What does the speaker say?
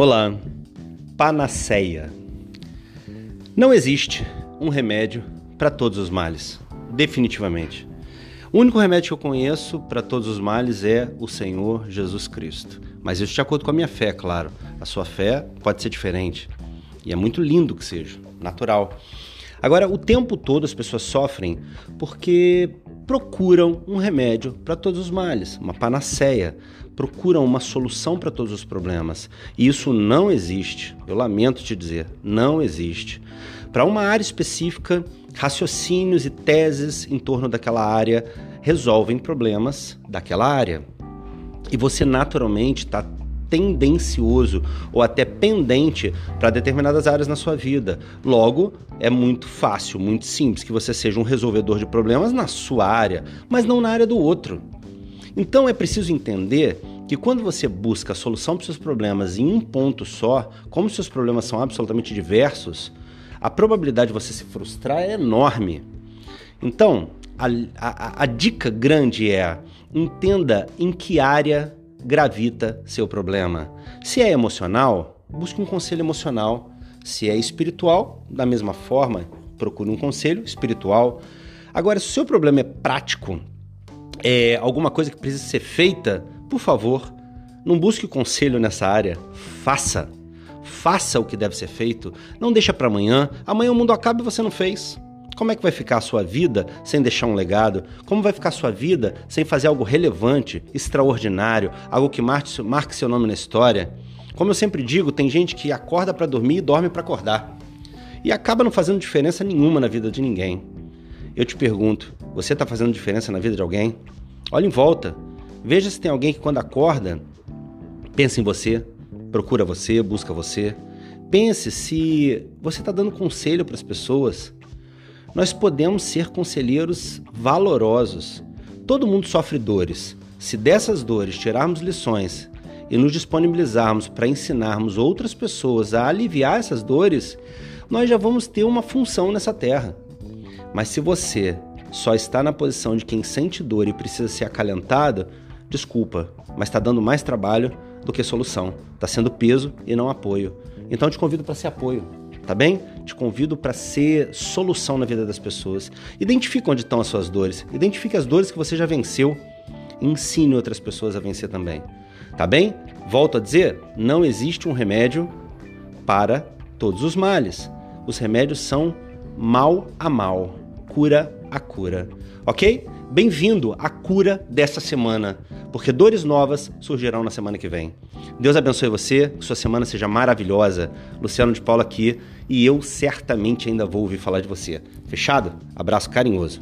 Olá, panaceia. Não existe um remédio para todos os males, definitivamente. O único remédio que eu conheço para todos os males é o Senhor Jesus Cristo. Mas isso de acordo com a minha fé, claro. A sua fé pode ser diferente. E é muito lindo que seja, natural. Agora, o tempo todo as pessoas sofrem porque procuram um remédio para todos os males, uma panaceia, procuram uma solução para todos os problemas. E isso não existe. Eu lamento te dizer, não existe. Para uma área específica, raciocínios e teses em torno daquela área resolvem problemas daquela área. E você naturalmente está tendencioso ou até pendente para determinadas áreas na sua vida. Logo, é muito fácil, muito simples que você seja um resolvedor de problemas na sua área, mas não na área do outro. Então é preciso entender que quando você busca a solução para os seus problemas em um ponto só, como seus problemas são absolutamente diversos, a probabilidade de você se frustrar é enorme. Então, a, a, a dica grande é entenda em que área gravita seu problema. Se é emocional, busque um conselho emocional. Se é espiritual, da mesma forma, procure um conselho espiritual. Agora, se o seu problema é prático, é alguma coisa que precisa ser feita, por favor, não busque conselho nessa área. Faça. Faça o que deve ser feito. Não deixa para amanhã. Amanhã o mundo acaba e você não fez. Como é que vai ficar a sua vida sem deixar um legado? Como vai ficar a sua vida sem fazer algo relevante, extraordinário, algo que marque, seu nome na história? Como eu sempre digo, tem gente que acorda para dormir e dorme para acordar. E acaba não fazendo diferença nenhuma na vida de ninguém. Eu te pergunto, você está fazendo diferença na vida de alguém? Olhe em volta. Veja se tem alguém que quando acorda pensa em você, procura você, busca você. Pense se você está dando conselho para as pessoas nós podemos ser conselheiros valorosos. Todo mundo sofre dores. Se dessas dores tirarmos lições e nos disponibilizarmos para ensinarmos outras pessoas a aliviar essas dores, nós já vamos ter uma função nessa terra. Mas se você só está na posição de quem sente dor e precisa ser acalentado, desculpa, mas está dando mais trabalho do que solução. Está sendo peso e não apoio. Então te convido para ser apoio tá bem? Te convido para ser solução na vida das pessoas. Identifique onde estão as suas dores, identifique as dores que você já venceu ensine outras pessoas a vencer também. Tá bem? Volto a dizer, não existe um remédio para todos os males. Os remédios são mal a mal, cura a cura. OK? Bem-vindo à cura dessa semana, porque dores novas surgirão na semana que vem. Deus abençoe você, que sua semana seja maravilhosa. Luciano de Paula aqui e eu certamente ainda vou ouvir falar de você. Fechado? Abraço carinhoso.